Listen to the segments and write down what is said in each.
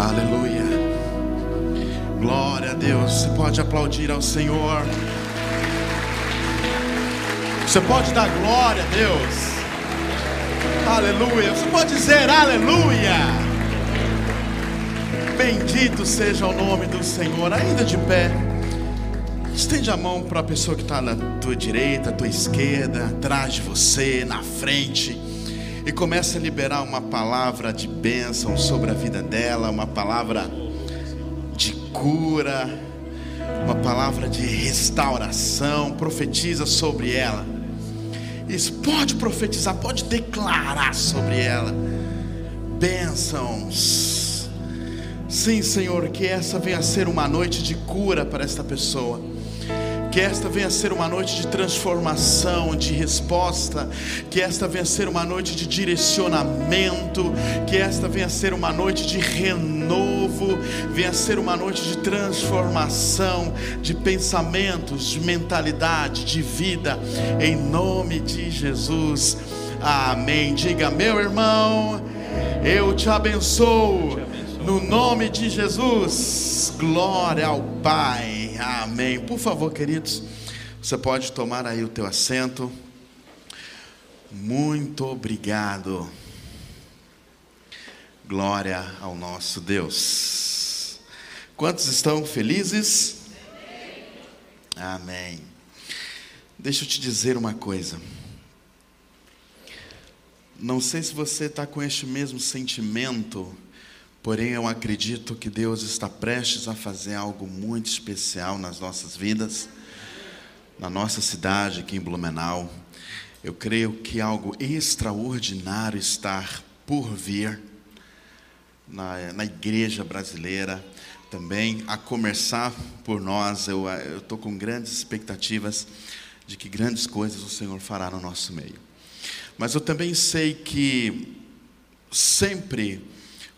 Aleluia. Glória a Deus. Você pode aplaudir ao Senhor. Você pode dar glória a Deus. Aleluia. Você pode dizer aleluia. Bendito seja o nome do Senhor. Ainda de pé. Estende a mão para a pessoa que está na tua direita, tua esquerda, atrás de você, na frente e começa a liberar uma palavra de bênção sobre a vida dela, uma palavra de cura, uma palavra de restauração. Profetiza sobre ela. Isso pode profetizar, pode declarar sobre ela bênçãos. Sim, Senhor, que essa venha a ser uma noite de cura para esta pessoa que esta venha a ser uma noite de transformação, de resposta. Que esta venha a ser uma noite de direcionamento. Que esta venha a ser uma noite de renovo. Venha a ser uma noite de transformação de pensamentos, de mentalidade, de vida. Em nome de Jesus. Amém. Diga, meu irmão, eu te abençoo. No nome de Jesus. Glória ao Pai. Amém. Por favor, queridos, você pode tomar aí o teu assento. Muito obrigado. Glória ao nosso Deus. Quantos estão felizes? Amém. Deixa eu te dizer uma coisa. Não sei se você está com este mesmo sentimento Porém, eu acredito que Deus está prestes a fazer algo muito especial nas nossas vidas, na nossa cidade aqui em Blumenau. Eu creio que algo extraordinário está por vir na, na igreja brasileira, também a começar por nós. Eu estou com grandes expectativas de que grandes coisas o Senhor fará no nosso meio. Mas eu também sei que sempre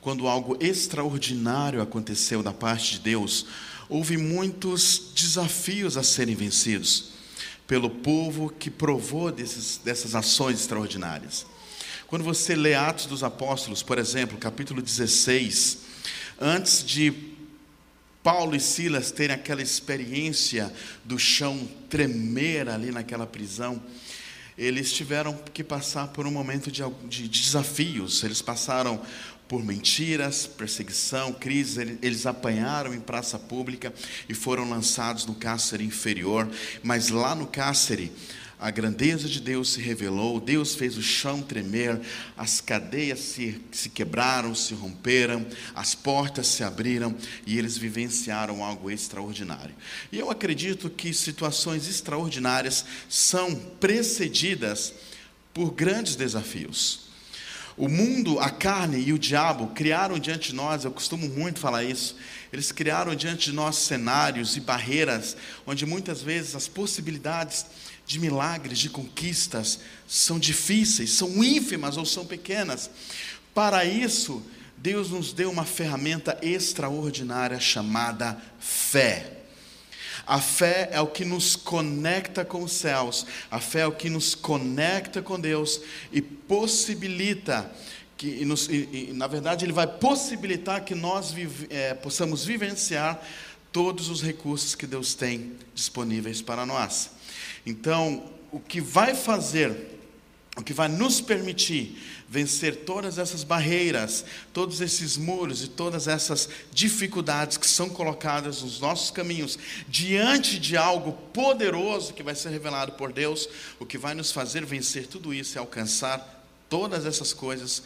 quando algo extraordinário aconteceu da parte de Deus, houve muitos desafios a serem vencidos pelo povo que provou desses, dessas ações extraordinárias. Quando você lê Atos dos Apóstolos, por exemplo, capítulo 16, antes de Paulo e Silas terem aquela experiência do chão tremer ali naquela prisão, eles tiveram que passar por um momento de, de desafios, eles passaram por mentiras, perseguição, crise, eles apanharam em praça pública e foram lançados no cárcere inferior, mas lá no cárcere a grandeza de Deus se revelou, Deus fez o chão tremer, as cadeias se, se quebraram, se romperam, as portas se abriram e eles vivenciaram algo extraordinário. E eu acredito que situações extraordinárias são precedidas por grandes desafios. O mundo, a carne e o diabo criaram diante de nós, eu costumo muito falar isso, eles criaram diante de nós cenários e barreiras onde muitas vezes as possibilidades de milagres, de conquistas são difíceis, são ínfimas ou são pequenas. Para isso, Deus nos deu uma ferramenta extraordinária chamada fé. A fé é o que nos conecta com os céus, a fé é o que nos conecta com Deus e possibilita que, e nos, e, e, na verdade, Ele vai possibilitar que nós vive, é, possamos vivenciar todos os recursos que Deus tem disponíveis para nós. Então, o que vai fazer o que vai nos permitir vencer todas essas barreiras, todos esses muros e todas essas dificuldades que são colocadas nos nossos caminhos, diante de algo poderoso que vai ser revelado por Deus, o que vai nos fazer vencer tudo isso e alcançar todas essas coisas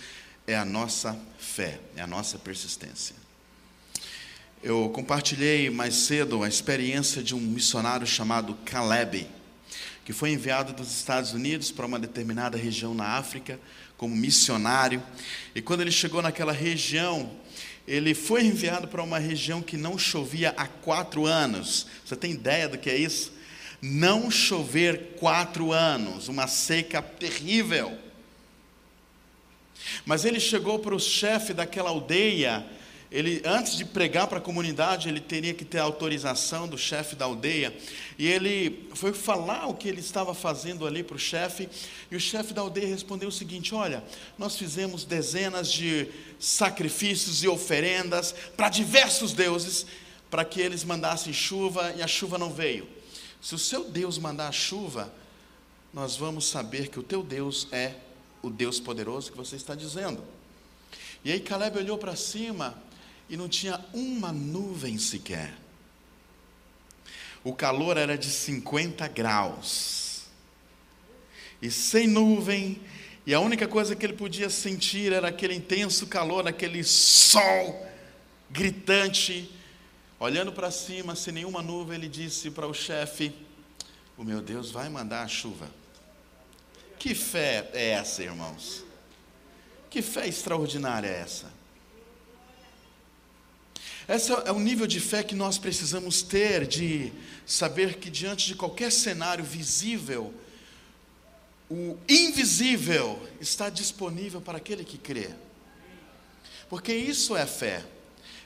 é a nossa fé, é a nossa persistência. Eu compartilhei mais cedo a experiência de um missionário chamado Caleb que foi enviado dos Estados Unidos para uma determinada região na África como missionário. E quando ele chegou naquela região, ele foi enviado para uma região que não chovia há quatro anos. Você tem ideia do que é isso? Não chover quatro anos, uma seca terrível. Mas ele chegou para o chefe daquela aldeia ele antes de pregar para a comunidade, ele teria que ter autorização do chefe da aldeia. E ele foi falar o que ele estava fazendo ali para o chefe, e o chefe da aldeia respondeu o seguinte: Olha, nós fizemos dezenas de sacrifícios e oferendas para diversos deuses, para que eles mandassem chuva, e a chuva não veio. Se o seu Deus mandar a chuva, nós vamos saber que o teu Deus é o Deus poderoso que você está dizendo. E aí Caleb olhou para cima e não tinha uma nuvem sequer. O calor era de 50 graus. E sem nuvem, e a única coisa que ele podia sentir era aquele intenso calor, aquele sol gritante. Olhando para cima, sem nenhuma nuvem, ele disse para o chefe: O meu Deus vai mandar a chuva. Que fé é essa, irmãos? Que fé extraordinária é essa? Esse é o nível de fé que nós precisamos ter, de saber que diante de qualquer cenário visível, o invisível está disponível para aquele que crê. Porque isso é fé,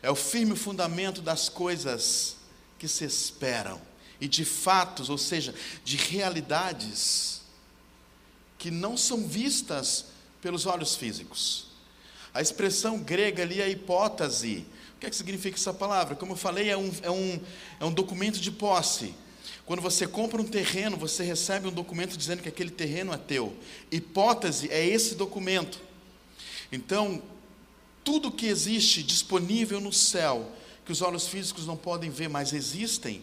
é o firme fundamento das coisas que se esperam e de fatos, ou seja, de realidades que não são vistas pelos olhos físicos. A expressão grega ali é hipótese, o que, é que significa essa palavra? Como eu falei, é um, é, um, é um documento de posse. Quando você compra um terreno, você recebe um documento dizendo que aquele terreno é teu. Hipótese é esse documento. Então, tudo que existe disponível no céu, que os olhos físicos não podem ver, mas existem,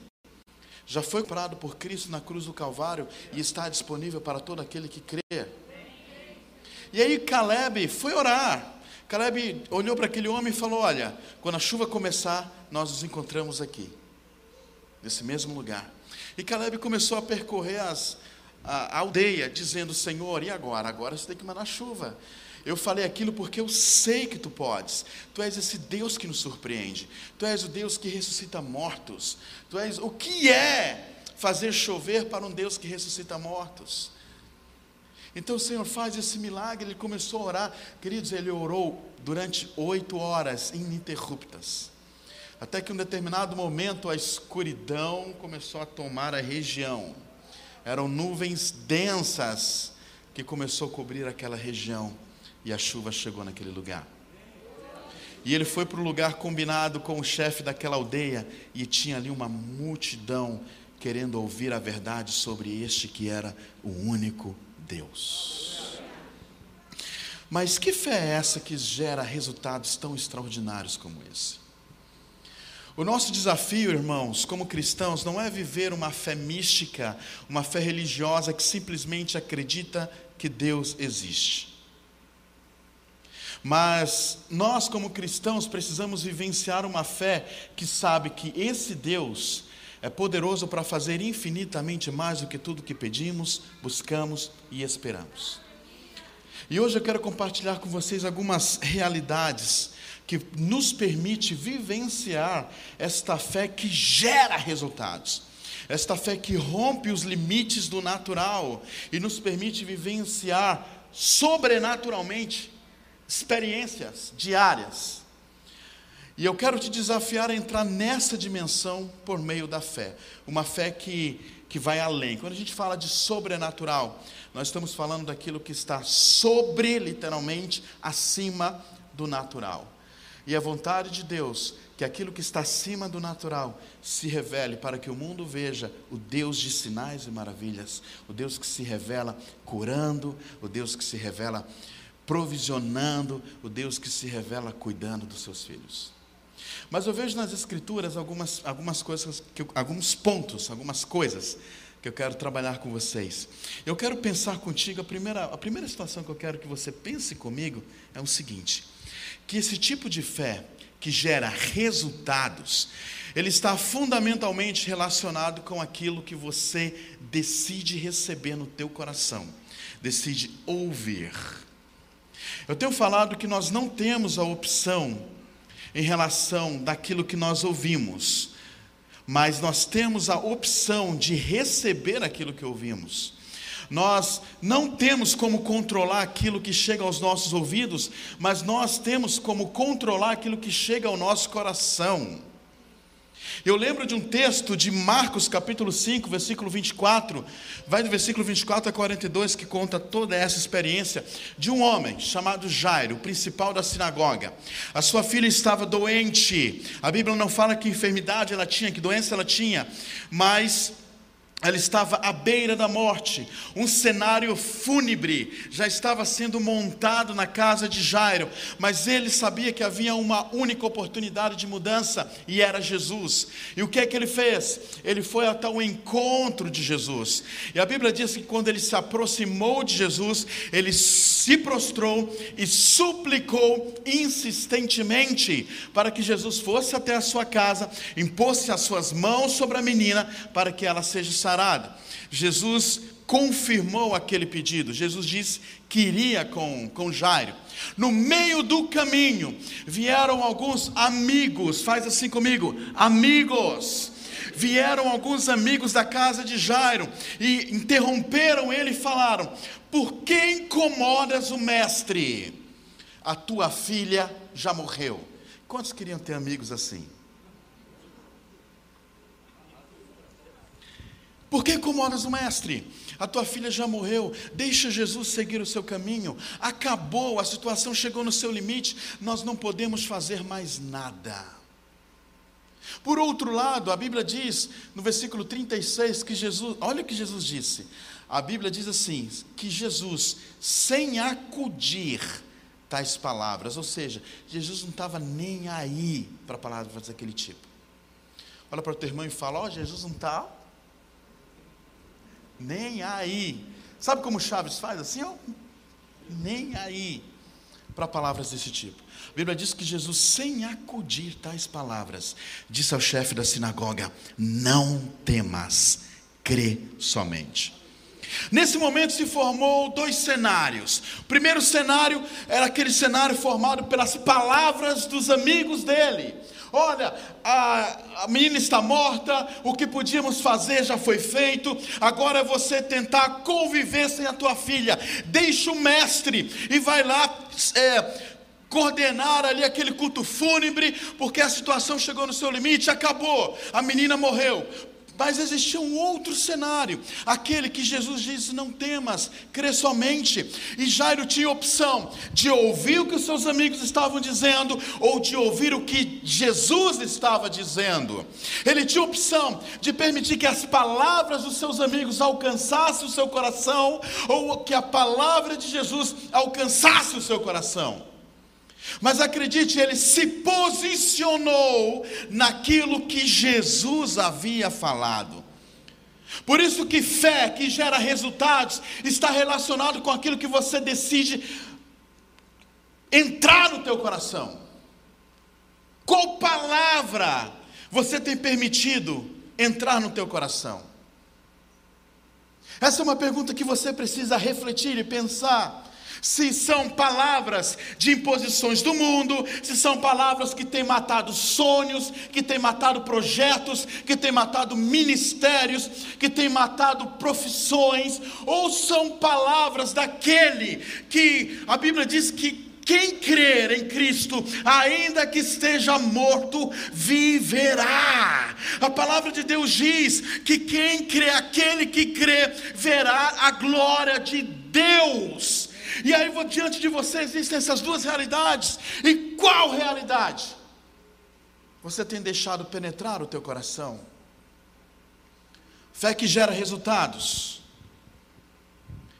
já foi comprado por Cristo na cruz do Calvário e está disponível para todo aquele que crê. E aí Caleb foi orar. Caleb olhou para aquele homem e falou: Olha, quando a chuva começar, nós nos encontramos aqui, nesse mesmo lugar. E Caleb começou a percorrer as, a, a aldeia, dizendo: Senhor, e agora? Agora você tem que mandar chuva. Eu falei aquilo porque eu sei que tu podes. Tu és esse Deus que nos surpreende. Tu és o Deus que ressuscita mortos. Tu és o que é fazer chover para um Deus que ressuscita mortos. Então o Senhor faz esse milagre, ele começou a orar. Queridos, ele orou durante oito horas ininterruptas. Até que em um determinado momento a escuridão começou a tomar a região. Eram nuvens densas que começou a cobrir aquela região e a chuva chegou naquele lugar. E ele foi para o lugar combinado com o chefe daquela aldeia e tinha ali uma multidão querendo ouvir a verdade sobre este que era o único Deus. Mas que fé é essa que gera resultados tão extraordinários como esse? O nosso desafio, irmãos, como cristãos, não é viver uma fé mística, uma fé religiosa que simplesmente acredita que Deus existe. Mas nós, como cristãos, precisamos vivenciar uma fé que sabe que esse Deus é poderoso para fazer infinitamente mais do que tudo que pedimos, buscamos e esperamos. E hoje eu quero compartilhar com vocês algumas realidades que nos permite vivenciar esta fé que gera resultados. Esta fé que rompe os limites do natural e nos permite vivenciar sobrenaturalmente experiências diárias e eu quero te desafiar a entrar nessa dimensão por meio da fé. Uma fé que, que vai além. Quando a gente fala de sobrenatural, nós estamos falando daquilo que está sobre, literalmente, acima do natural. E a vontade de Deus que aquilo que está acima do natural se revele para que o mundo veja o Deus de sinais e maravilhas, o Deus que se revela curando, o Deus que se revela provisionando, o Deus que se revela cuidando dos seus filhos. Mas eu vejo nas Escrituras algumas, algumas coisas, que, alguns pontos, algumas coisas que eu quero trabalhar com vocês. Eu quero pensar contigo, a primeira, a primeira situação que eu quero que você pense comigo é o seguinte: que esse tipo de fé que gera resultados, ele está fundamentalmente relacionado com aquilo que você decide receber no teu coração, decide ouvir. Eu tenho falado que nós não temos a opção em relação daquilo que nós ouvimos, mas nós temos a opção de receber aquilo que ouvimos. Nós não temos como controlar aquilo que chega aos nossos ouvidos, mas nós temos como controlar aquilo que chega ao nosso coração. Eu lembro de um texto de Marcos capítulo 5, versículo 24, vai do versículo 24 a 42, que conta toda essa experiência de um homem chamado Jairo, principal da sinagoga. A sua filha estava doente. A Bíblia não fala que enfermidade ela tinha, que doença ela tinha, mas ela estava à beira da morte, um cenário fúnebre já estava sendo montado na casa de Jairo, mas ele sabia que havia uma única oportunidade de mudança e era Jesus. E o que é que ele fez? Ele foi até o encontro de Jesus. E a Bíblia diz que quando ele se aproximou de Jesus, ele se prostrou e suplicou insistentemente para que Jesus fosse até a sua casa, impôs as suas mãos sobre a menina para que ela seja Jesus confirmou aquele pedido. Jesus disse que iria com, com Jairo. No meio do caminho vieram alguns amigos, faz assim comigo, amigos. Vieram alguns amigos da casa de Jairo e interromperam ele e falaram: Por que incomodas o mestre? A tua filha já morreu. Quantos queriam ter amigos assim? Por que incomodas o mestre? A tua filha já morreu, deixa Jesus seguir o seu caminho. Acabou, a situação chegou no seu limite, nós não podemos fazer mais nada. Por outro lado, a Bíblia diz no versículo 36 que Jesus, olha o que Jesus disse. A Bíblia diz assim: que Jesus, sem acudir tais palavras, ou seja, Jesus não estava nem aí para palavras daquele tipo. Olha para o teu irmão e fala: Ó, oh, Jesus não está nem aí. Sabe como Chaves faz assim? Ó, nem aí para palavras desse tipo. A Bíblia diz que Jesus, sem acudir tais palavras, disse ao chefe da sinagoga: Não temas, crê somente. Nesse momento se formou dois cenários. O primeiro cenário era aquele cenário formado pelas palavras dos amigos dele. Olha, a, a menina está morta, o que podíamos fazer já foi feito, agora é você tentar conviver sem a tua filha. Deixa o mestre e vai lá. É, coordenar ali aquele culto fúnebre, porque a situação chegou no seu limite, acabou, a menina morreu. Mas existia um outro cenário, aquele que Jesus disse: Não temas, crê somente. E Jairo tinha opção de ouvir o que os seus amigos estavam dizendo, ou de ouvir o que Jesus estava dizendo. Ele tinha opção de permitir que as palavras dos seus amigos alcançassem o seu coração, ou que a palavra de Jesus alcançasse o seu coração. Mas acredite, ele se posicionou naquilo que Jesus havia falado. Por isso que fé que gera resultados está relacionado com aquilo que você decide entrar no teu coração. Qual palavra você tem permitido entrar no teu coração? Essa é uma pergunta que você precisa refletir e pensar se são palavras de imposições do mundo, se são palavras que têm matado sonhos, que têm matado projetos, que têm matado ministérios, que têm matado profissões, ou são palavras daquele que a Bíblia diz que quem crer em Cristo, ainda que esteja morto, viverá. A palavra de Deus diz que quem crê, aquele que crê, verá a glória de Deus. E aí, diante de você existem essas duas realidades. E qual realidade? Você tem deixado penetrar o teu coração? Fé que gera resultados.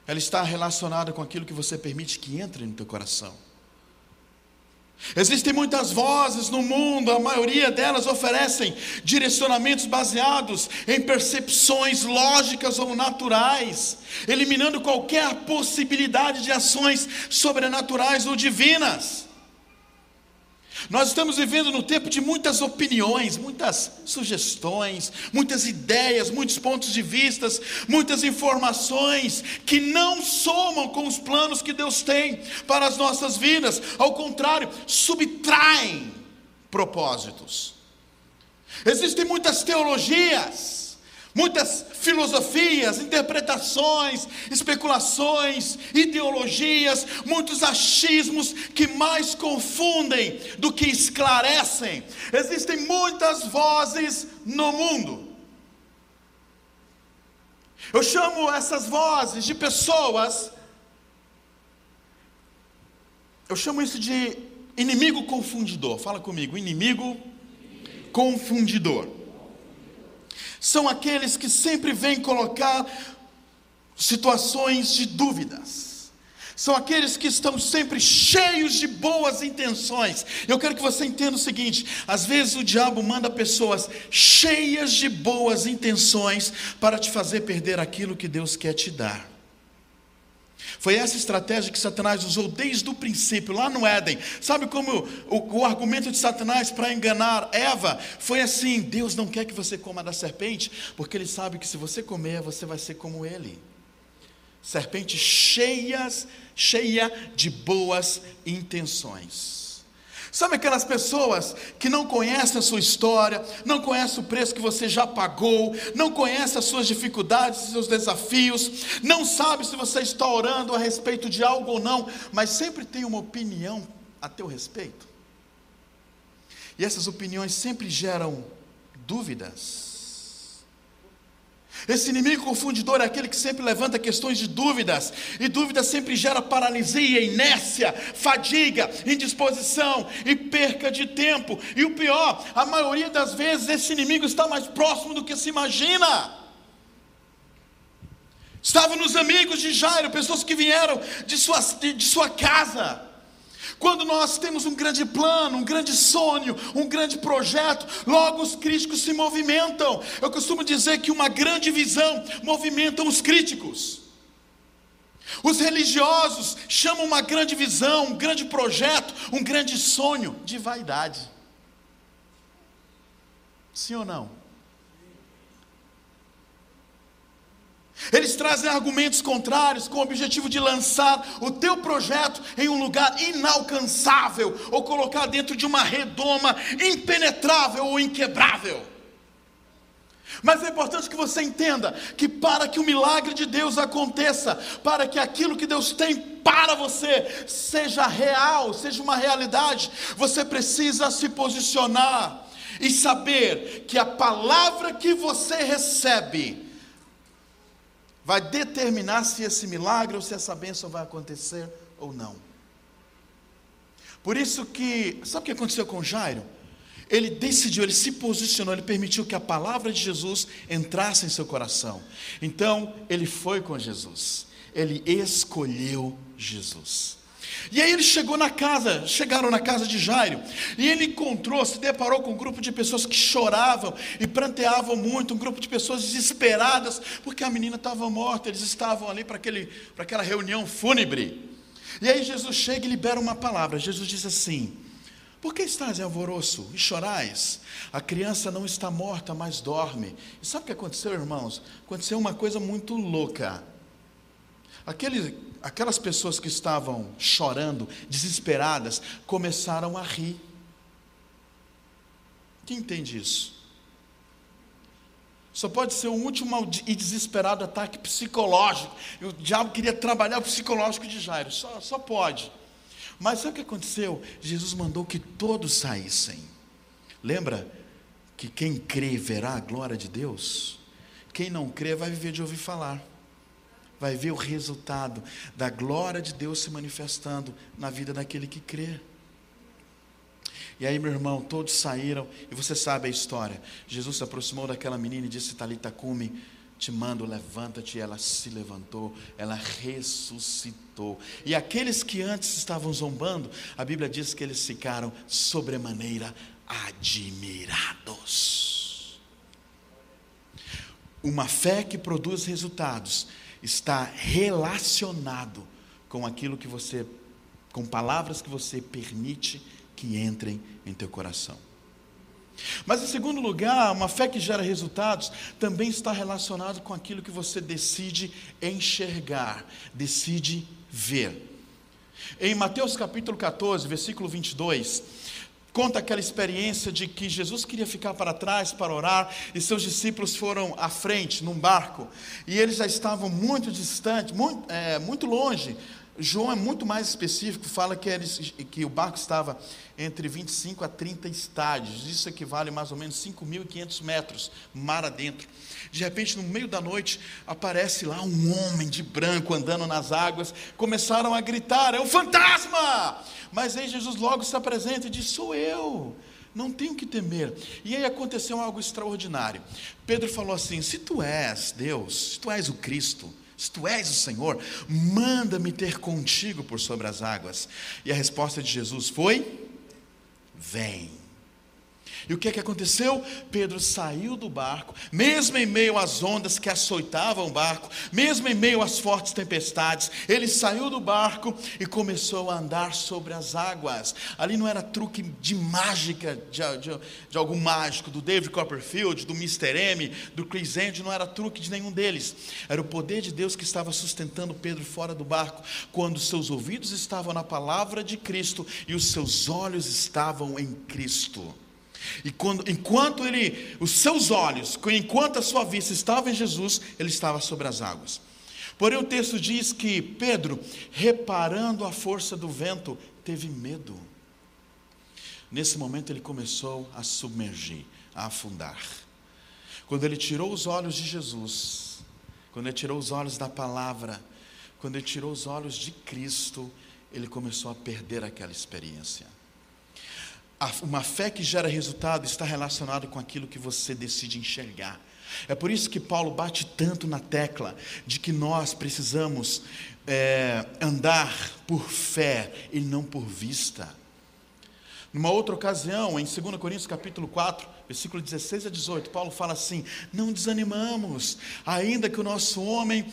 Ela está relacionada com aquilo que você permite que entre no teu coração. Existem muitas vozes no mundo, a maioria delas oferecem direcionamentos baseados em percepções lógicas ou naturais, eliminando qualquer possibilidade de ações sobrenaturais ou divinas. Nós estamos vivendo no tempo de muitas opiniões, muitas sugestões, muitas ideias, muitos pontos de vistas, muitas informações que não somam com os planos que Deus tem para as nossas vidas, ao contrário, subtraem propósitos. Existem muitas teologias, muitas filosofias, interpretações, especulações, ideologias, muitos achismos que mais confundem do que esclarecem. Existem muitas vozes no mundo. Eu chamo essas vozes de pessoas, eu chamo isso de inimigo confundidor. Fala comigo, inimigo confundidor são aqueles que sempre vêm colocar situações de dúvidas. São aqueles que estão sempre cheios de boas intenções. Eu quero que você entenda o seguinte: às vezes o diabo manda pessoas cheias de boas intenções para te fazer perder aquilo que Deus quer te dar. Foi essa estratégia que Satanás usou desde o princípio, lá no Éden. Sabe como o, o argumento de Satanás para enganar Eva foi assim: Deus não quer que você coma da serpente, porque ele sabe que se você comer, você vai ser como ele. Serpentes cheias, cheia de boas intenções. Sabe aquelas pessoas que não conhecem a sua história, não conhecem o preço que você já pagou, não conhecem as suas dificuldades, os seus desafios, não sabe se você está orando a respeito de algo ou não, mas sempre tem uma opinião a teu respeito. E essas opiniões sempre geram dúvidas esse inimigo confundidor é aquele que sempre levanta questões de dúvidas, e dúvida sempre gera paralisia, inércia, fadiga, indisposição e perca de tempo. E o pior, a maioria das vezes esse inimigo está mais próximo do que se imagina. Estava nos amigos de Jairo, pessoas que vieram de sua, de, de sua casa quando nós temos um grande plano, um grande sonho, um grande projeto, logo os críticos se movimentam. Eu costumo dizer que uma grande visão movimenta os críticos. Os religiosos chamam uma grande visão, um grande projeto, um grande sonho de vaidade. Sim ou não? Eles trazem argumentos contrários com o objetivo de lançar o teu projeto em um lugar inalcançável ou colocar dentro de uma redoma impenetrável ou inquebrável. Mas é importante que você entenda que para que o milagre de Deus aconteça, para que aquilo que Deus tem para você seja real, seja uma realidade, você precisa se posicionar e saber que a palavra que você recebe vai determinar se esse milagre ou se essa bênção vai acontecer ou não. Por isso que, sabe o que aconteceu com Jairo? Ele decidiu, ele se posicionou, ele permitiu que a palavra de Jesus entrasse em seu coração. Então, ele foi com Jesus. Ele escolheu Jesus. E aí ele chegou na casa, chegaram na casa de Jairo, e ele encontrou, se deparou com um grupo de pessoas que choravam e pranteavam muito, um grupo de pessoas desesperadas, porque a menina estava morta, eles estavam ali para aquela reunião fúnebre. E aí Jesus chega e libera uma palavra. Jesus diz assim: Por que estás em alvoroço e chorais? A criança não está morta, mas dorme. E sabe o que aconteceu, irmãos? Aconteceu uma coisa muito louca. Aquele aquelas pessoas que estavam chorando, desesperadas, começaram a rir. Quem entende isso? Só pode ser um último e desesperado ataque psicológico. O diabo queria trabalhar o psicológico de Jairo. Só, só pode. Mas sabe o que aconteceu? Jesus mandou que todos saíssem. Lembra que quem crê verá a glória de Deus? Quem não crê vai viver de ouvir falar vai ver o resultado da glória de Deus se manifestando na vida daquele que crê. E aí, meu irmão, todos saíram, e você sabe a história. Jesus se aproximou daquela menina e disse: Talita cume, te mando, levanta-te. Ela se levantou, ela ressuscitou. E aqueles que antes estavam zombando, a Bíblia diz que eles ficaram sobremaneira admirados. Uma fé que produz resultados está relacionado com aquilo que você, com palavras que você permite que entrem em teu coração. Mas em segundo lugar, uma fé que gera resultados também está relacionado com aquilo que você decide enxergar, decide ver. Em Mateus capítulo 14, versículo 22, conta aquela experiência de que Jesus queria ficar para trás para orar e seus discípulos foram à frente num barco. E eles já estavam muito distantes, muito, é, muito longe João é muito mais específico, fala que, que o barco estava entre 25 a 30 estádios, isso equivale a mais ou menos 5.500 metros, mar adentro. De repente, no meio da noite, aparece lá um homem de branco andando nas águas, começaram a gritar: é um fantasma! Mas aí Jesus logo se apresenta e diz: sou eu. Não tenho que temer. E aí aconteceu algo extraordinário. Pedro falou assim: Se tu és Deus, se tu és o Cristo, se tu és o Senhor, manda-me ter contigo por sobre as águas. E a resposta de Jesus foi: Vem. E o que é que aconteceu? Pedro saiu do barco, mesmo em meio às ondas que açoitavam o barco, mesmo em meio às fortes tempestades, ele saiu do barco e começou a andar sobre as águas. Ali não era truque de mágica, de, de, de algum mágico, do David Copperfield, do Mr. M, do Chris Andy, não era truque de nenhum deles. Era o poder de Deus que estava sustentando Pedro fora do barco, quando seus ouvidos estavam na palavra de Cristo e os seus olhos estavam em Cristo. E quando, enquanto ele, os seus olhos, enquanto a sua vista estava em Jesus, ele estava sobre as águas. Porém, o texto diz que Pedro, reparando a força do vento, teve medo. Nesse momento, ele começou a submergir, a afundar. Quando ele tirou os olhos de Jesus, quando ele tirou os olhos da palavra, quando ele tirou os olhos de Cristo, ele começou a perder aquela experiência uma fé que gera resultado está relacionada com aquilo que você decide enxergar. É por isso que Paulo bate tanto na tecla de que nós precisamos é, andar por fé e não por vista. Numa outra ocasião, em 2 Coríntios capítulo 4, versículo 16 a 18, Paulo fala assim: Não desanimamos, ainda que o nosso homem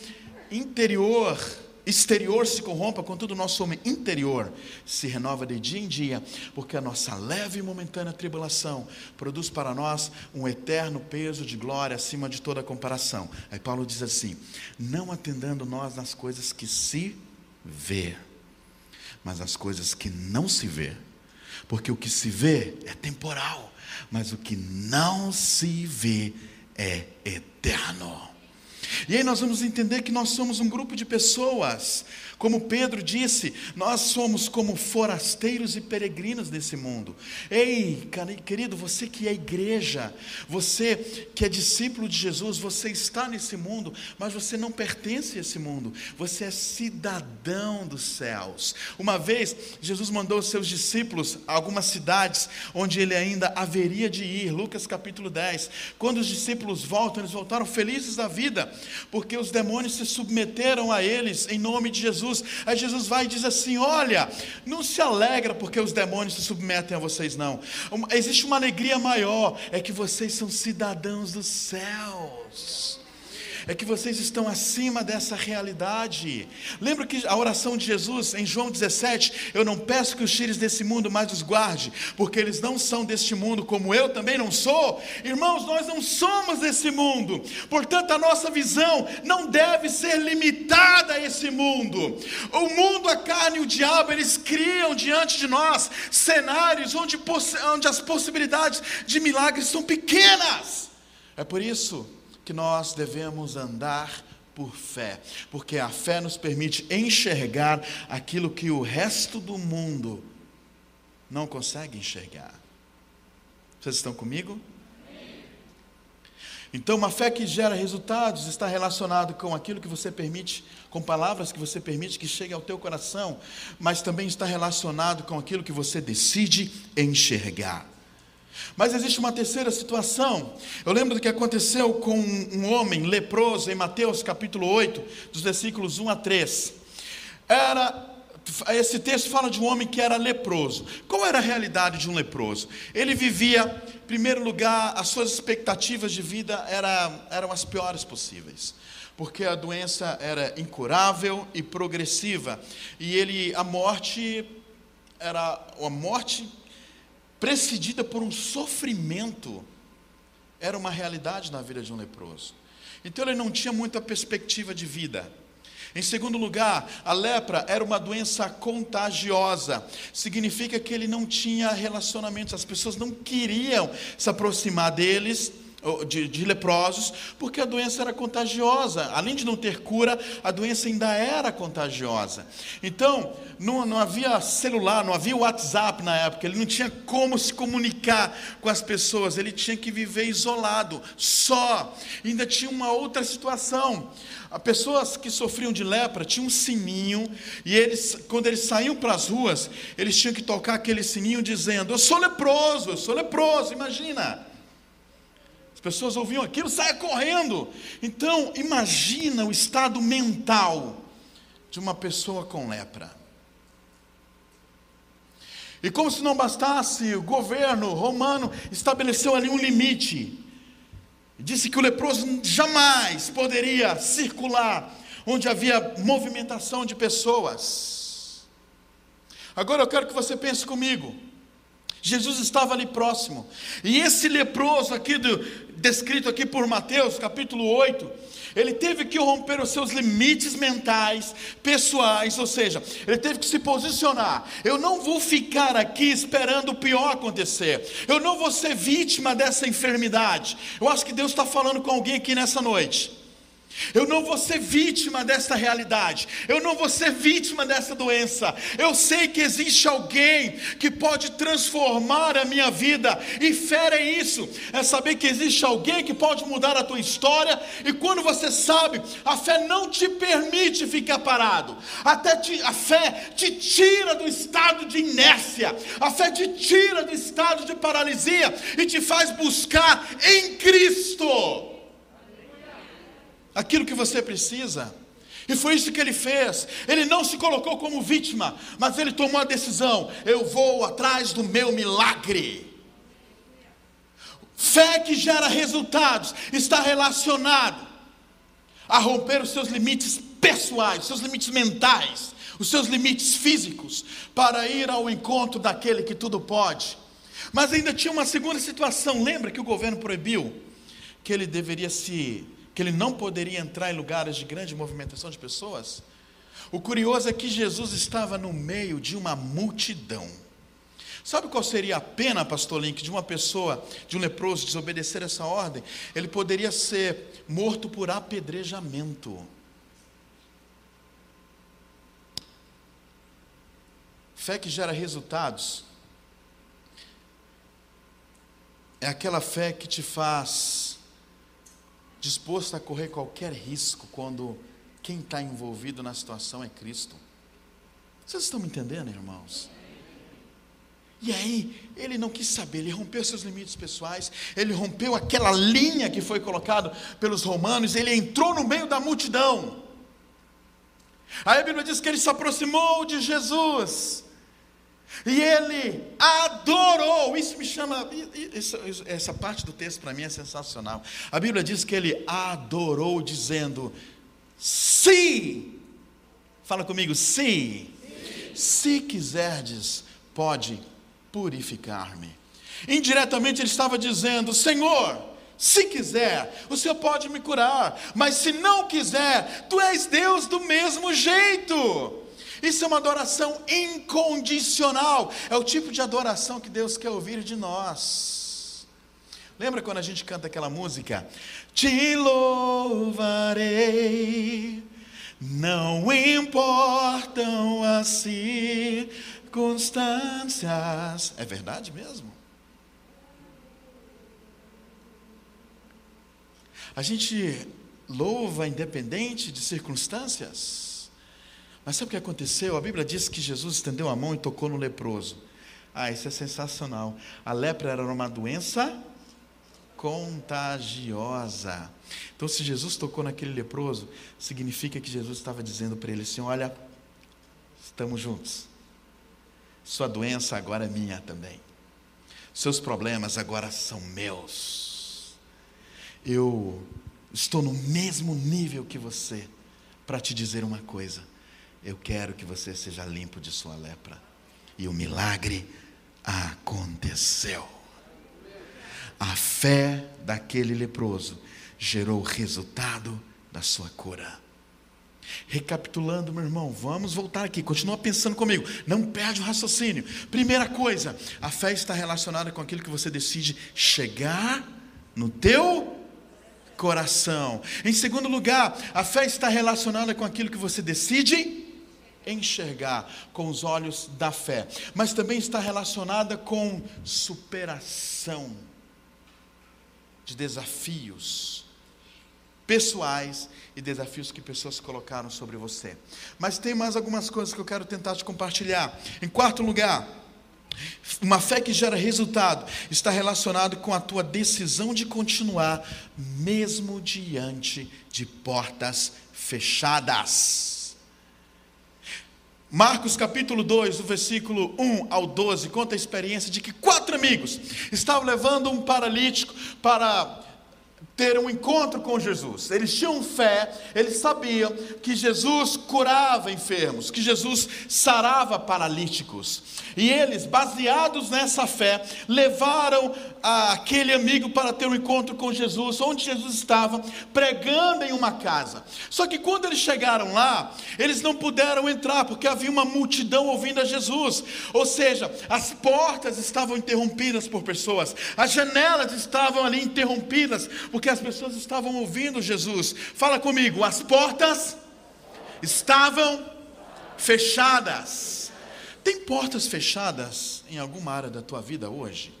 interior exterior se corrompa, contudo o nosso homem interior se renova de dia em dia, porque a nossa leve e momentânea tribulação produz para nós um eterno peso de glória acima de toda comparação. Aí Paulo diz assim: não atendendo nós nas coisas que se vê, mas nas coisas que não se vê, porque o que se vê é temporal, mas o que não se vê é eterno. E aí nós vamos entender que nós somos um grupo de pessoas como Pedro disse, nós somos como forasteiros e peregrinos desse mundo. Ei, querido, você que é igreja, você que é discípulo de Jesus, você está nesse mundo, mas você não pertence a esse mundo. Você é cidadão dos céus. Uma vez, Jesus mandou os seus discípulos a algumas cidades onde ele ainda haveria de ir. Lucas capítulo 10. Quando os discípulos voltam, eles voltaram felizes da vida, porque os demônios se submeteram a eles em nome de Jesus. Jesus. Aí Jesus vai e diz assim: Olha, não se alegra porque os demônios se submetem a vocês, não. Existe uma alegria maior, é que vocês são cidadãos dos céus é que vocês estão acima dessa realidade. Lembra que a oração de Jesus em João 17: Eu não peço que os tires desse mundo, mas os guarde, porque eles não são deste mundo, como eu também não sou. Irmãos, nós não somos desse mundo, portanto, a nossa visão não deve ser limitada a esse mundo. O mundo, a carne e o diabo, eles criam diante de nós cenários onde, onde as possibilidades de milagres são pequenas. É por isso que nós devemos andar por fé, porque a fé nos permite enxergar aquilo que o resto do mundo não consegue enxergar. Vocês estão comigo? Então, uma fé que gera resultados está relacionado com aquilo que você permite, com palavras que você permite que cheguem ao teu coração, mas também está relacionado com aquilo que você decide enxergar. Mas existe uma terceira situação. Eu lembro do que aconteceu com um homem leproso em Mateus capítulo 8, dos versículos 1 a 3. Era esse texto fala de um homem que era leproso. Qual era a realidade de um leproso? Ele vivia, em primeiro lugar, as suas expectativas de vida era, eram as piores possíveis, porque a doença era incurável e progressiva, e ele a morte era a morte precedida por um sofrimento, era uma realidade na vida de um leproso. Então ele não tinha muita perspectiva de vida. Em segundo lugar, a lepra era uma doença contagiosa. Significa que ele não tinha relacionamentos, as pessoas não queriam se aproximar deles de, de, leprosos, porque a doença era contagiosa. Além de não ter cura, a doença ainda era contagiosa. Então, não, não havia celular, não havia WhatsApp na época, ele não tinha como se comunicar com as pessoas, ele tinha que viver isolado, só. Ainda tinha uma outra situação. As pessoas que sofriam de lepra tinham um sininho, e eles, quando eles saíam para as ruas, eles tinham que tocar aquele sininho dizendo: Eu sou leproso, eu sou leproso, imagina pessoas ouviam aquilo, saia correndo. Então, imagina o estado mental de uma pessoa com lepra. E como se não bastasse, o governo romano estabeleceu ali um limite. Disse que o leproso jamais poderia circular onde havia movimentação de pessoas. Agora eu quero que você pense comigo. Jesus estava ali próximo. E esse leproso aqui, do, descrito aqui por Mateus, capítulo 8, ele teve que romper os seus limites mentais, pessoais, ou seja, ele teve que se posicionar. Eu não vou ficar aqui esperando o pior acontecer. Eu não vou ser vítima dessa enfermidade. Eu acho que Deus está falando com alguém aqui nessa noite. Eu não vou ser vítima dessa realidade. Eu não vou ser vítima dessa doença. Eu sei que existe alguém que pode transformar a minha vida. E fé é isso. É saber que existe alguém que pode mudar a tua história. E quando você sabe, a fé não te permite ficar parado. Até te, a fé te tira do estado de inércia. A fé te tira do estado de paralisia e te faz buscar em Cristo aquilo que você precisa. E foi isso que ele fez. Ele não se colocou como vítima, mas ele tomou a decisão: eu vou atrás do meu milagre. Fé que gera resultados está relacionado a romper os seus limites pessoais, os seus limites mentais, os seus limites físicos, para ir ao encontro daquele que tudo pode. Mas ainda tinha uma segunda situação. Lembra que o governo proibiu que ele deveria se que ele não poderia entrar em lugares de grande movimentação de pessoas? O curioso é que Jesus estava no meio de uma multidão. Sabe qual seria a pena, pastor Link, de uma pessoa, de um leproso, desobedecer essa ordem? Ele poderia ser morto por apedrejamento. Fé que gera resultados é aquela fé que te faz disposto a correr qualquer risco quando quem está envolvido na situação é Cristo. Vocês estão me entendendo, irmãos? E aí, ele não quis saber, ele rompeu seus limites pessoais, ele rompeu aquela linha que foi colocada pelos romanos, ele entrou no meio da multidão. Aí a Bíblia diz que ele se aproximou de Jesus, e ele adorou. Isso me chama. Isso, essa parte do texto para mim é sensacional. A Bíblia diz que ele adorou, dizendo: Se, fala comigo, se, se quiserdes, pode purificar-me. Indiretamente ele estava dizendo: Senhor, se quiser, o Senhor pode me curar, mas se não quiser, tu és Deus do mesmo jeito. Isso é uma adoração incondicional. É o tipo de adoração que Deus quer ouvir de nós. Lembra quando a gente canta aquela música? Te louvarei, não importam as circunstâncias. É verdade mesmo? A gente louva independente de circunstâncias? Mas sabe o que aconteceu? A Bíblia diz que Jesus estendeu a mão e tocou no leproso. Ah, isso é sensacional. A lepra era uma doença contagiosa. Então, se Jesus tocou naquele leproso, significa que Jesus estava dizendo para ele assim: Olha, estamos juntos. Sua doença agora é minha também. Seus problemas agora são meus. Eu estou no mesmo nível que você para te dizer uma coisa eu quero que você seja limpo de sua lepra. E o milagre aconteceu. A fé daquele leproso gerou o resultado da sua cura. Recapitulando, meu irmão, vamos voltar aqui, continua pensando comigo, não perde o raciocínio. Primeira coisa, a fé está relacionada com aquilo que você decide chegar no teu coração. Em segundo lugar, a fé está relacionada com aquilo que você decide enxergar com os olhos da fé, mas também está relacionada com superação de desafios pessoais e desafios que pessoas colocaram sobre você. Mas tem mais algumas coisas que eu quero tentar te compartilhar. Em quarto lugar, uma fé que gera resultado está relacionado com a tua decisão de continuar mesmo diante de portas fechadas. Marcos capítulo 2, do versículo 1 ao 12, conta a experiência de que quatro amigos estavam levando um paralítico para ter um encontro com Jesus. Eles tinham fé, eles sabiam que Jesus curava enfermos, que Jesus sarava paralíticos. E eles, baseados nessa fé, levaram aquele amigo para ter um encontro com Jesus, onde Jesus estava, pregando em uma casa. Só que quando eles chegaram lá, eles não puderam entrar, porque havia uma multidão ouvindo a Jesus. Ou seja, as portas estavam interrompidas por pessoas, as janelas estavam ali interrompidas, porque as pessoas estavam ouvindo Jesus. Fala comigo, as portas estavam fechadas. Tem portas fechadas em alguma área da tua vida hoje?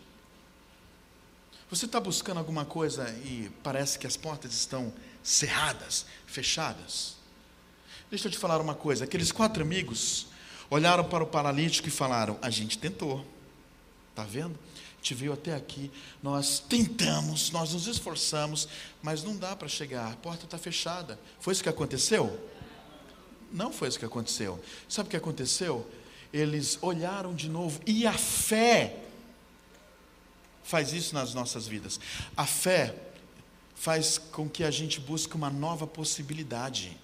Você está buscando alguma coisa e parece que as portas estão cerradas, fechadas? Deixa eu te falar uma coisa: aqueles quatro amigos olharam para o paralítico e falaram: A gente tentou, está vendo? Gente veio até aqui, nós tentamos, nós nos esforçamos, mas não dá para chegar, a porta está fechada. Foi isso que aconteceu? Não foi isso que aconteceu. Sabe o que aconteceu? eles olharam de novo, e a fé faz isso nas nossas vidas. A fé faz com que a gente busque uma nova possibilidade.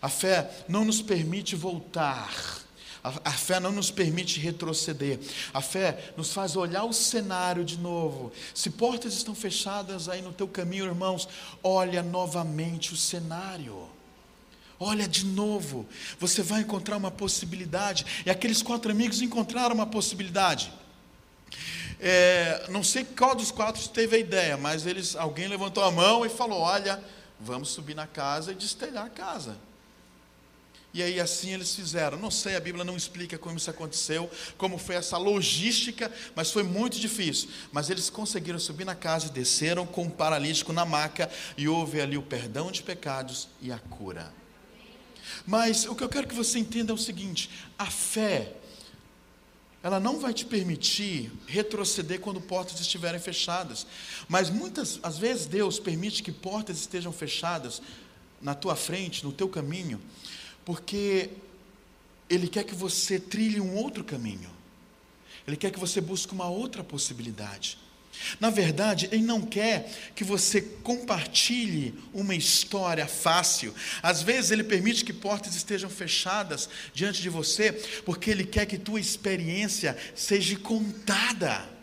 A fé não nos permite voltar. A, a, fé não nos permite retroceder. A fé nos faz olhar o cenário de novo. Se portas estão fechadas aí no teu caminho, irmãos, olha novamente o cenário. Olha de novo, você vai encontrar uma possibilidade. E aqueles quatro amigos encontraram uma possibilidade. É, não sei qual dos quatro teve a ideia, mas eles, alguém levantou a mão e falou: Olha, vamos subir na casa e destelhar a casa. E aí assim eles fizeram. Não sei, a Bíblia não explica como isso aconteceu, como foi essa logística, mas foi muito difícil. Mas eles conseguiram subir na casa e desceram com o paralítico na maca e houve ali o perdão de pecados e a cura. Mas o que eu quero que você entenda é o seguinte: a fé, ela não vai te permitir retroceder quando portas estiverem fechadas. Mas muitas, às vezes, Deus permite que portas estejam fechadas na tua frente, no teu caminho, porque Ele quer que você trilhe um outro caminho. Ele quer que você busque uma outra possibilidade. Na verdade, Ele não quer que você compartilhe uma história fácil. Às vezes, Ele permite que portas estejam fechadas diante de você, porque Ele quer que tua experiência seja contada.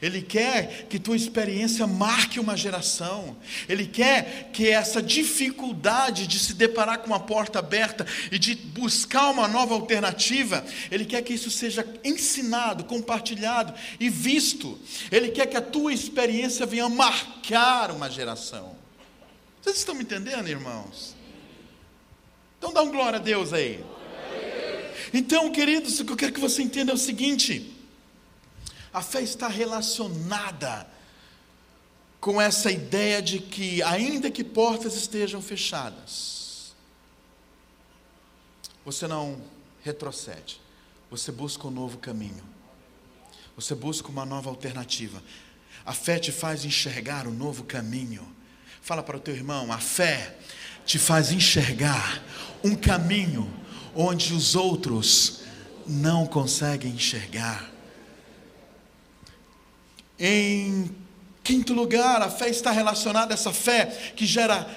Ele quer que tua experiência marque uma geração. Ele quer que essa dificuldade de se deparar com uma porta aberta e de buscar uma nova alternativa, ele quer que isso seja ensinado, compartilhado e visto. Ele quer que a tua experiência venha marcar uma geração. Vocês estão me entendendo, irmãos? Então dá um glória a Deus aí. Então, queridos, o que eu quero que você entenda é o seguinte: a fé está relacionada com essa ideia de que, ainda que portas estejam fechadas, você não retrocede, você busca um novo caminho, você busca uma nova alternativa. A fé te faz enxergar um novo caminho. Fala para o teu irmão: a fé te faz enxergar um caminho onde os outros não conseguem enxergar. Em quinto lugar, a fé está relacionada, essa fé que gera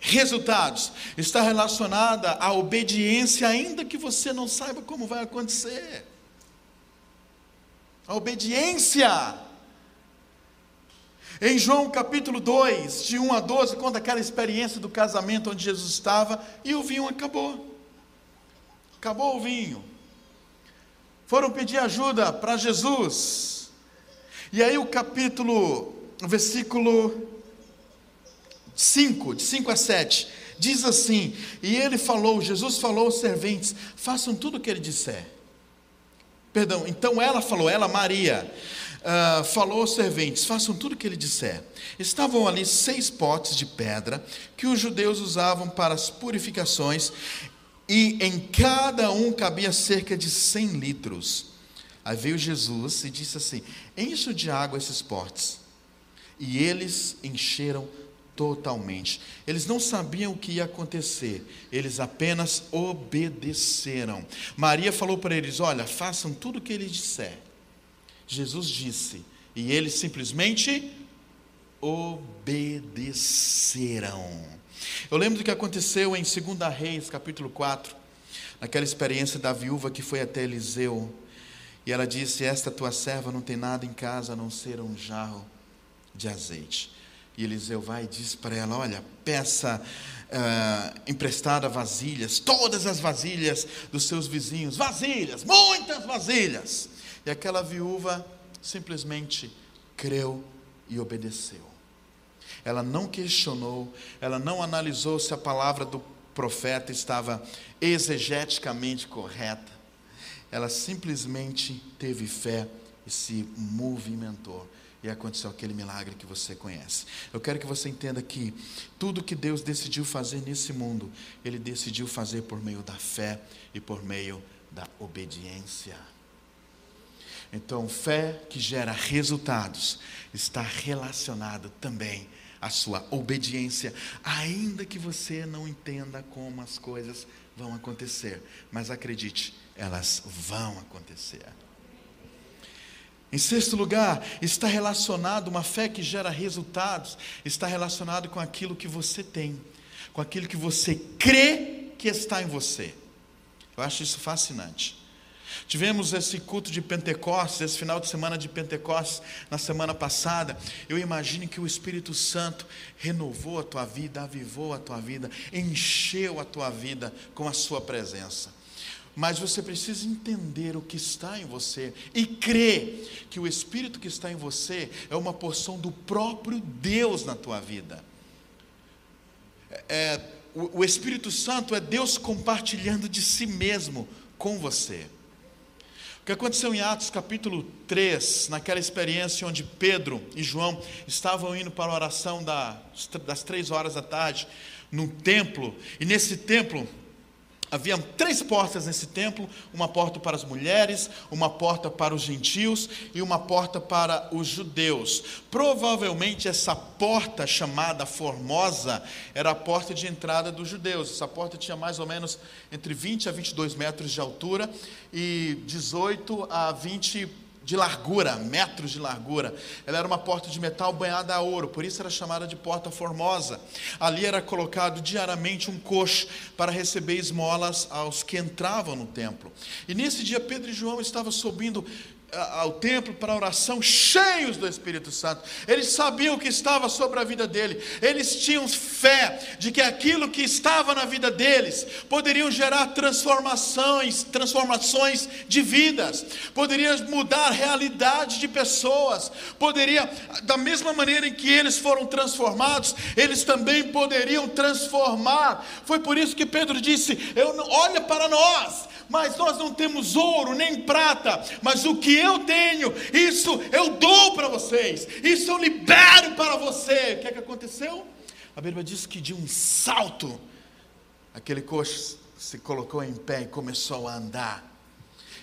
resultados, está relacionada à obediência, ainda que você não saiba como vai acontecer. A obediência. Em João capítulo 2, de 1 a 12, conta aquela experiência do casamento onde Jesus estava e o vinho acabou. Acabou o vinho. Foram pedir ajuda para Jesus. E aí o capítulo, o versículo 5, de 5 a 7, diz assim: E ele falou, Jesus falou aos serventes: façam tudo o que ele disser. Perdão, então ela falou, ela, Maria, uh, falou aos serventes: façam tudo o que ele disser. Estavam ali seis potes de pedra que os judeus usavam para as purificações, e em cada um cabia cerca de cem litros. Aí veio Jesus e disse assim: Encho de água esses potes. E eles encheram totalmente. Eles não sabiam o que ia acontecer, eles apenas obedeceram. Maria falou para eles: Olha, façam tudo o que ele disser. Jesus disse, e eles simplesmente obedeceram. Eu lembro do que aconteceu em 2 Reis, capítulo 4, naquela experiência da viúva que foi até Eliseu, e ela disse: Esta tua serva não tem nada em casa a não ser um jarro de azeite. E Eliseu vai e diz para ela: Olha, peça uh, emprestada vasilhas, todas as vasilhas dos seus vizinhos, vasilhas, muitas vasilhas. E aquela viúva simplesmente creu e obedeceu. Ela não questionou, ela não analisou se a palavra do profeta estava exegeticamente correta. Ela simplesmente teve fé e se movimentou e aconteceu aquele milagre que você conhece. Eu quero que você entenda que tudo que Deus decidiu fazer nesse mundo, Ele decidiu fazer por meio da fé e por meio da obediência. Então, fé que gera resultados está relacionado também à sua obediência, ainda que você não entenda como as coisas vão acontecer, mas acredite, elas vão acontecer. Em sexto lugar, está relacionado, uma fé que gera resultados, está relacionado com aquilo que você tem, com aquilo que você crê que está em você. Eu acho isso fascinante. Tivemos esse culto de Pentecostes, esse final de semana de Pentecostes, na semana passada. Eu imagino que o Espírito Santo renovou a tua vida, avivou a tua vida, encheu a tua vida com a sua presença mas você precisa entender o que está em você e crer que o Espírito que está em você é uma porção do próprio Deus na tua vida. É, o, o Espírito Santo é Deus compartilhando de si mesmo com você. Que aconteceu em Atos capítulo 3, naquela experiência onde Pedro e João estavam indo para a oração das três horas da tarde, no templo, e nesse templo Havia três portas nesse templo: uma porta para as mulheres, uma porta para os gentios e uma porta para os judeus. Provavelmente essa porta chamada Formosa era a porta de entrada dos judeus. Essa porta tinha mais ou menos entre 20 a 22 metros de altura e 18 a 20 de largura, metros de largura. Ela era uma porta de metal banhada a ouro, por isso era chamada de porta formosa. Ali era colocado diariamente um coxo para receber esmolas aos que entravam no templo. E nesse dia Pedro e João estavam subindo ao templo para oração, cheios do Espírito Santo. Eles sabiam o que estava sobre a vida dele. Eles tinham fé de que aquilo que estava na vida deles poderiam gerar transformações, transformações de vidas, poderia mudar a realidade de pessoas, poderia, da mesma maneira em que eles foram transformados, eles também poderiam transformar. Foi por isso que Pedro disse: "Eu olha para nós, mas nós não temos ouro nem prata, mas o que eu tenho, isso eu dou para vocês, isso eu libero para você. O que é que aconteceu? A Bíblia diz que de um salto, aquele coxo se colocou em pé e começou a andar.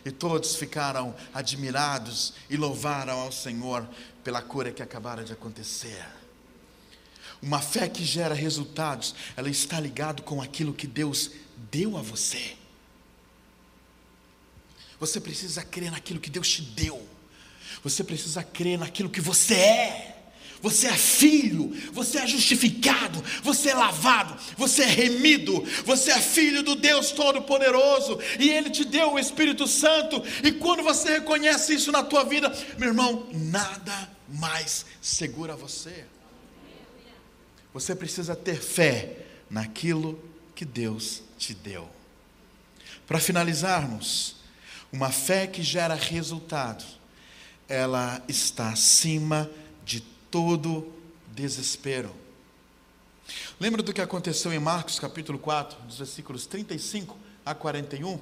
E todos ficaram admirados e louvaram ao Senhor pela cura que acabara de acontecer. Uma fé que gera resultados, ela está ligada com aquilo que Deus deu a você. Você precisa crer naquilo que Deus te deu. Você precisa crer naquilo que você é. Você é filho, você é justificado, você é lavado, você é remido, você é filho do Deus Todo-Poderoso, e Ele te deu o Espírito Santo, e quando você reconhece isso na tua vida, meu irmão, nada mais segura você. Você precisa ter fé naquilo que Deus te deu. Para finalizarmos, uma fé que gera resultado, ela está acima de todo desespero. Lembra do que aconteceu em Marcos capítulo 4, dos versículos 35 a 41?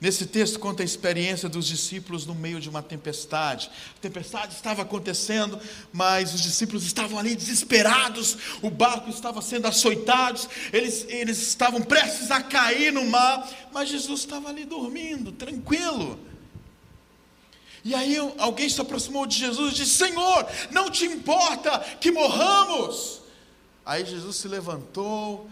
Nesse texto conta a experiência dos discípulos no meio de uma tempestade. A tempestade estava acontecendo, mas os discípulos estavam ali desesperados, o barco estava sendo açoitado, eles, eles estavam prestes a cair no mar, mas Jesus estava ali dormindo, tranquilo. E aí alguém se aproximou de Jesus e disse: Senhor, não te importa que morramos? Aí Jesus se levantou,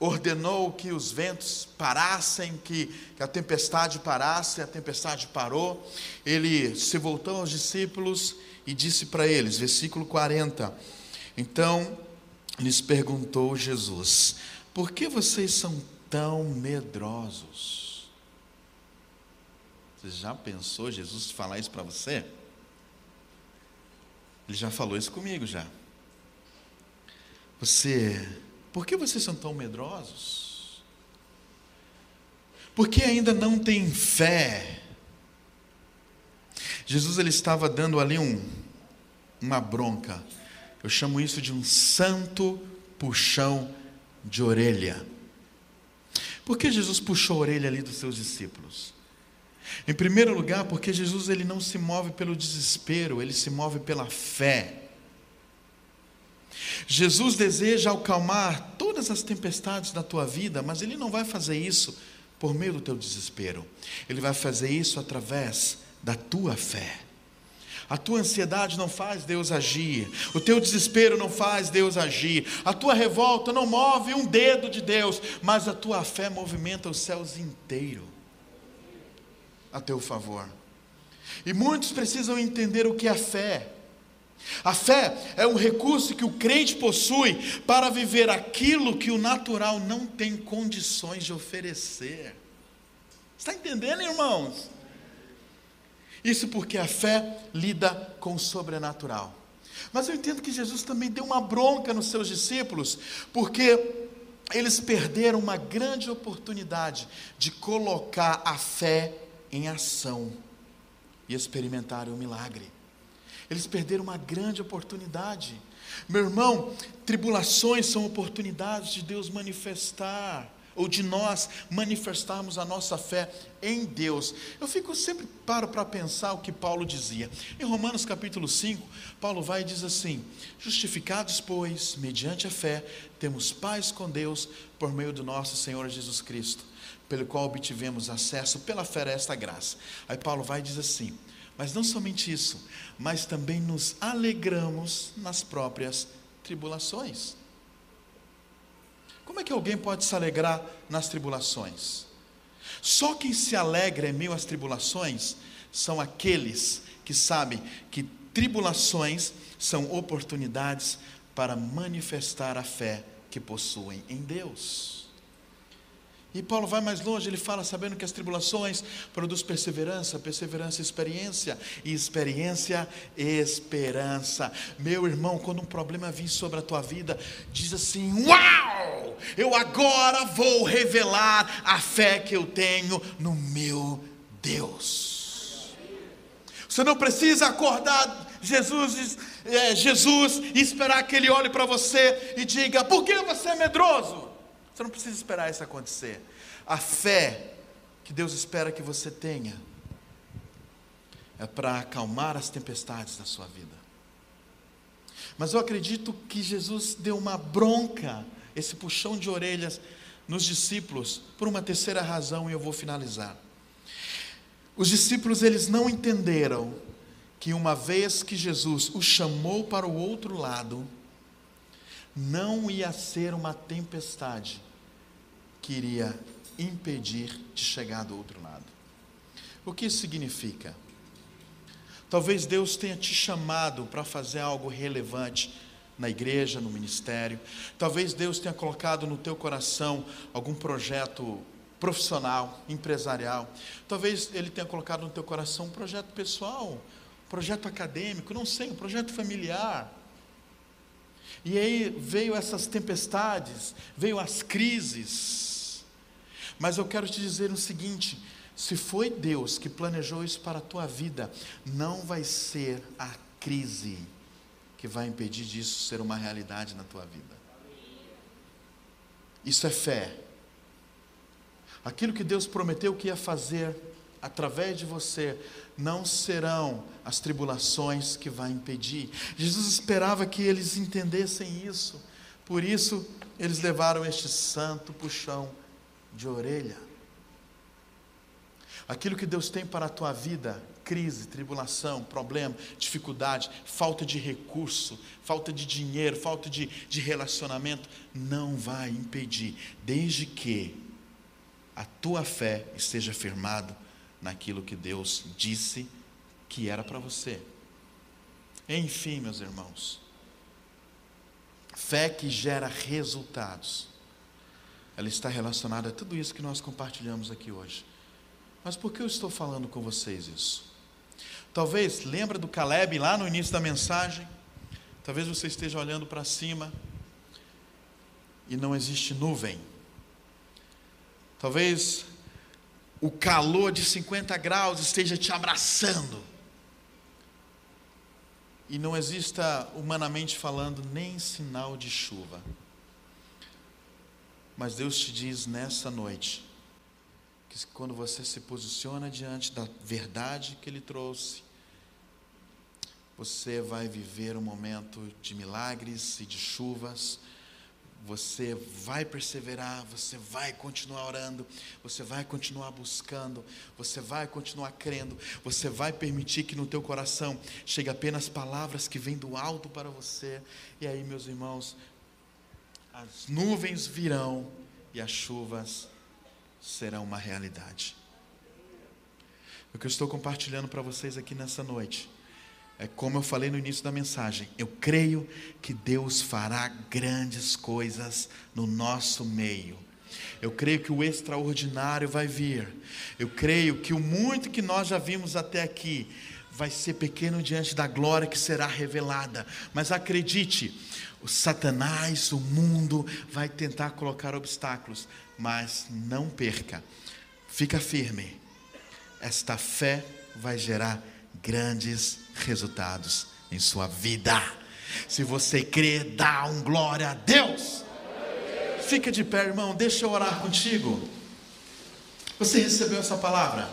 ordenou que os ventos parassem, que, que a tempestade parasse, a tempestade parou. Ele se voltou aos discípulos e disse para eles, versículo 40. Então lhes perguntou Jesus: Por que vocês são tão medrosos? Você já pensou Jesus falar isso para você? Ele já falou isso comigo já. Você por que vocês são tão medrosos? Porque ainda não têm fé. Jesus ele estava dando ali um, uma bronca. Eu chamo isso de um santo puxão de orelha. Por que Jesus puxou a orelha ali dos seus discípulos? Em primeiro lugar, porque Jesus ele não se move pelo desespero, ele se move pela fé. Jesus deseja acalmar todas as tempestades da tua vida, mas Ele não vai fazer isso por meio do teu desespero. Ele vai fazer isso através da tua fé. A tua ansiedade não faz Deus agir, o teu desespero não faz Deus agir, a tua revolta não move um dedo de Deus, mas a tua fé movimenta os céus inteiros a teu favor. E muitos precisam entender o que é fé. A fé é um recurso que o crente possui para viver aquilo que o natural não tem condições de oferecer. Está entendendo, irmãos? Isso porque a fé lida com o sobrenatural. Mas eu entendo que Jesus também deu uma bronca nos seus discípulos, porque eles perderam uma grande oportunidade de colocar a fé em ação e experimentar o milagre. Eles perderam uma grande oportunidade. Meu irmão, tribulações são oportunidades de Deus manifestar, ou de nós manifestarmos a nossa fé em Deus. Eu fico sempre paro para pensar o que Paulo dizia. Em Romanos capítulo 5, Paulo vai e diz assim: Justificados, pois, mediante a fé, temos paz com Deus por meio do nosso Senhor Jesus Cristo, pelo qual obtivemos acesso pela fé a esta graça. Aí Paulo vai e diz assim: mas não somente isso, mas também nos alegramos nas próprias tribulações. Como é que alguém pode se alegrar nas tribulações? Só quem se alegra em meio às tribulações são aqueles que sabem que tribulações são oportunidades para manifestar a fé que possuem em Deus. E Paulo vai mais longe, ele fala sabendo que as tribulações produzem perseverança, perseverança experiência e experiência esperança. Meu irmão, quando um problema vir sobre a tua vida, diz assim: "Uau! Eu agora vou revelar a fé que eu tenho no meu Deus". Você não precisa acordar Jesus, é, Jesus e esperar que Ele olhe para você e diga: por que você é medroso? Você não precisa esperar isso acontecer. A fé que Deus espera que você tenha é para acalmar as tempestades da sua vida. Mas eu acredito que Jesus deu uma bronca, esse puxão de orelhas nos discípulos, por uma terceira razão, e eu vou finalizar. Os discípulos eles não entenderam que uma vez que Jesus os chamou para o outro lado, não ia ser uma tempestade, que iria impedir de chegar do outro lado. O que isso significa? Talvez Deus tenha te chamado para fazer algo relevante na igreja, no ministério. Talvez Deus tenha colocado no teu coração algum projeto profissional, empresarial. Talvez Ele tenha colocado no teu coração um projeto pessoal, projeto acadêmico, não sei, um projeto familiar. E aí veio essas tempestades, veio as crises. Mas eu quero te dizer o seguinte: se foi Deus que planejou isso para a tua vida, não vai ser a crise que vai impedir disso ser uma realidade na tua vida. Isso é fé. Aquilo que Deus prometeu que ia fazer através de você, não serão as tribulações que vai impedir. Jesus esperava que eles entendessem isso. Por isso, eles levaram este santo puxão de orelha. Aquilo que Deus tem para a tua vida, crise, tribulação, problema, dificuldade, falta de recurso, falta de dinheiro, falta de, de relacionamento, não vai impedir, desde que a tua fé esteja firmada naquilo que Deus disse que era para você. Enfim, meus irmãos, fé que gera resultados, ela está relacionada a tudo isso que nós compartilhamos aqui hoje. Mas por que eu estou falando com vocês isso? Talvez, lembra do Caleb lá no início da mensagem? Talvez você esteja olhando para cima e não existe nuvem. Talvez o calor de 50 graus esteja te abraçando. E não exista, humanamente falando, nem sinal de chuva. Mas Deus te diz nessa noite, que quando você se posiciona diante da verdade que Ele trouxe, você vai viver um momento de milagres e de chuvas, você vai perseverar, você vai continuar orando, você vai continuar buscando, você vai continuar crendo, você vai permitir que no teu coração chegue apenas palavras que vêm do alto para você. E aí, meus irmãos, as nuvens virão e as chuvas serão uma realidade. O que eu estou compartilhando para vocês aqui nessa noite é como eu falei no início da mensagem, eu creio que Deus fará grandes coisas no nosso meio. Eu creio que o extraordinário vai vir. Eu creio que o muito que nós já vimos até aqui vai ser pequeno diante da glória que será revelada. Mas acredite, o Satanás, o mundo vai tentar colocar obstáculos, mas não perca. Fica firme. Esta fé vai gerar grandes resultados em sua vida. Se você crê, dá um glória a Deus. Fica de pé, irmão, deixa eu orar contigo. Você recebeu essa palavra?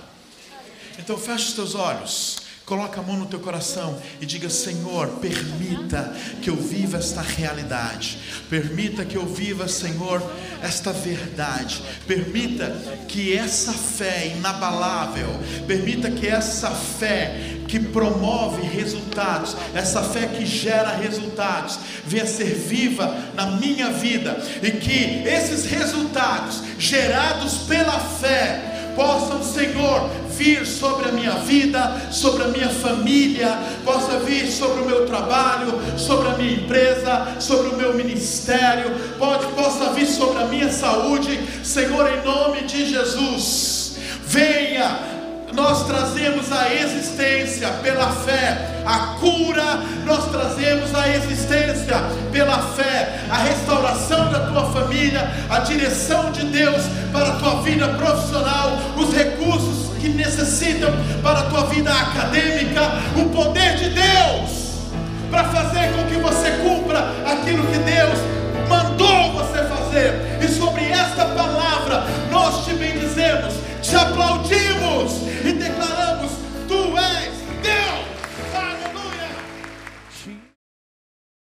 Então feche os teus olhos. Coloca a mão no teu coração e diga: Senhor, permita que eu viva esta realidade. Permita que eu viva, Senhor, esta verdade. Permita que essa fé inabalável, permita que essa fé que promove resultados, essa fé que gera resultados, venha ser viva na minha vida e que esses resultados gerados pela fé possam, Senhor, vir sobre a minha vida, sobre a minha família, possa vir sobre o meu trabalho, sobre a minha empresa, sobre o meu ministério, pode, possa vir sobre a minha saúde, Senhor, em nome de Jesus. Venha nós trazemos a existência pela fé a cura, nós trazemos a existência pela fé a restauração da tua família, a direção de Deus para a tua vida profissional, os recursos que necessitam para a tua vida acadêmica, o poder de Deus para fazer com que você cumpra aquilo que Deus mandou você fazer. E sobre esta palavra nós te bendizemos, te aplaudimos declare